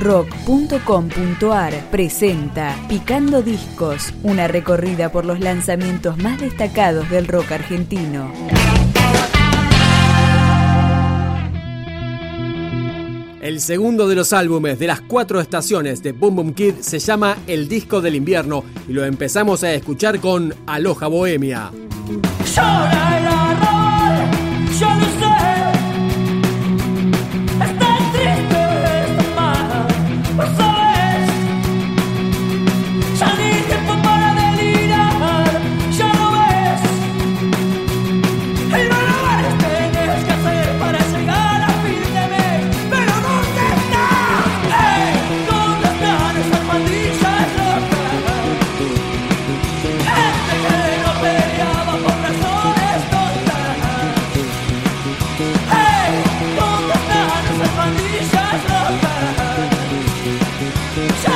rock.com.ar presenta Picando Discos, una recorrida por los lanzamientos más destacados del rock argentino. El segundo de los álbumes de las cuatro estaciones de Boom Boom Kid se llama El Disco del Invierno y lo empezamos a escuchar con Aloha Bohemia. El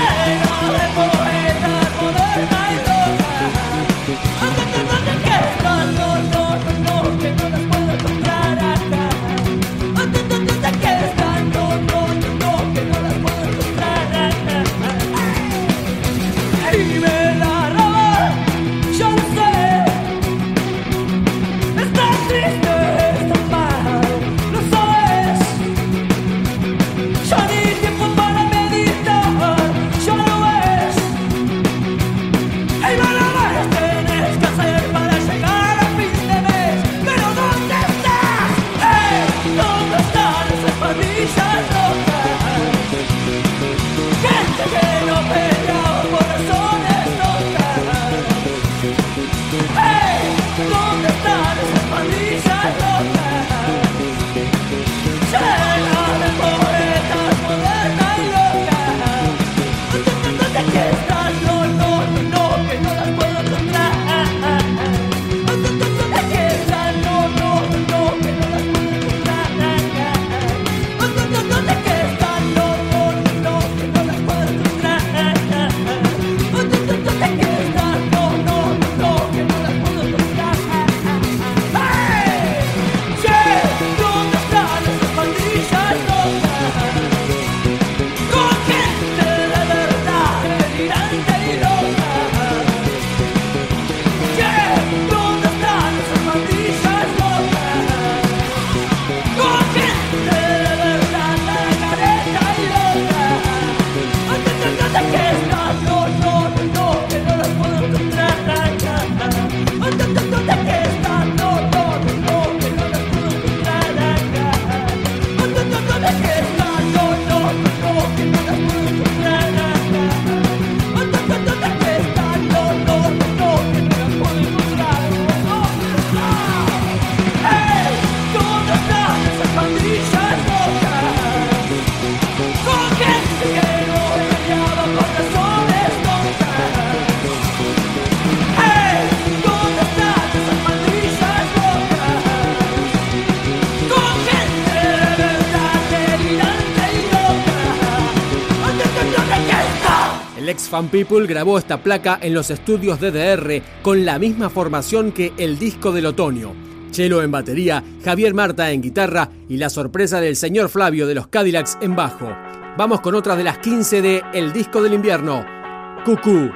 Hey! Ex Fan People grabó esta placa en los estudios DDR con la misma formación que el disco del otoño. Chelo en batería, Javier Marta en guitarra y la sorpresa del señor Flavio de los Cadillacs en bajo. Vamos con otra de las 15 de El disco del invierno, Cucú.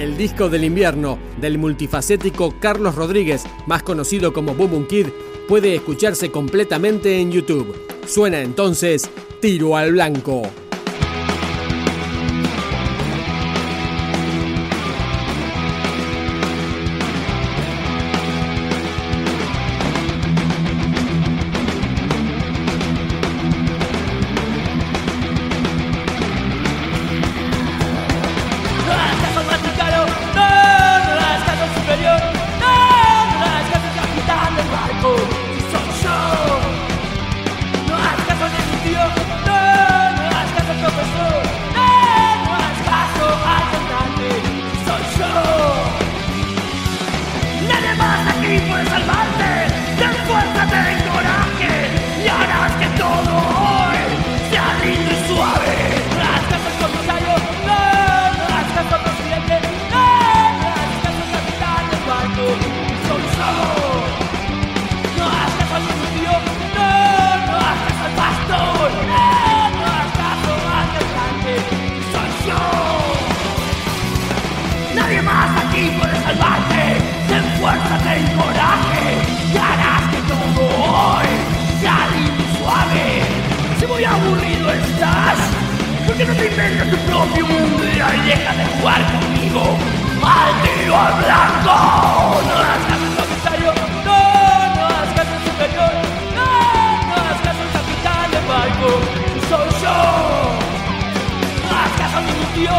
el disco del invierno del multifacético Carlos Rodríguez, más conocido como Boom Boom Kid, puede escucharse completamente en YouTube. Suena entonces Tiro al Blanco. conmigo estás? No te inventas tu propio mundo y deja de jugar conmigo? ¡Al tiro blanco! No hagas caso comisario, no, no hagas caso superior, no, no hagas caso capitán de barco, soy yo. No caso mi tío,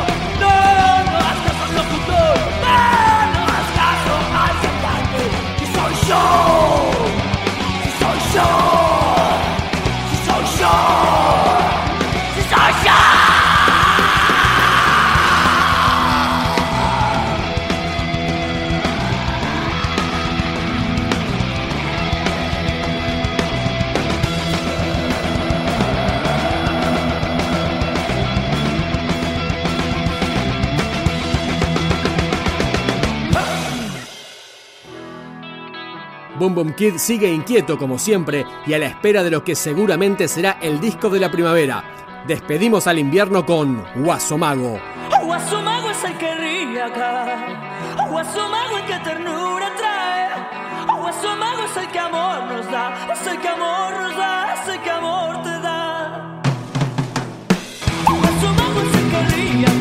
Boom Boom Kid sigue inquieto como siempre y a la espera de lo que seguramente será el disco de la primavera. Despedimos al invierno con Guasomago. Oh, Guasomago es el que ríe acá. Oh, Guasomago el que ternura trae. Oh, Guasomago es el que amor nos da. Es el que amor nos da. Es el que amor te da. Guasomago es el que ríe acá.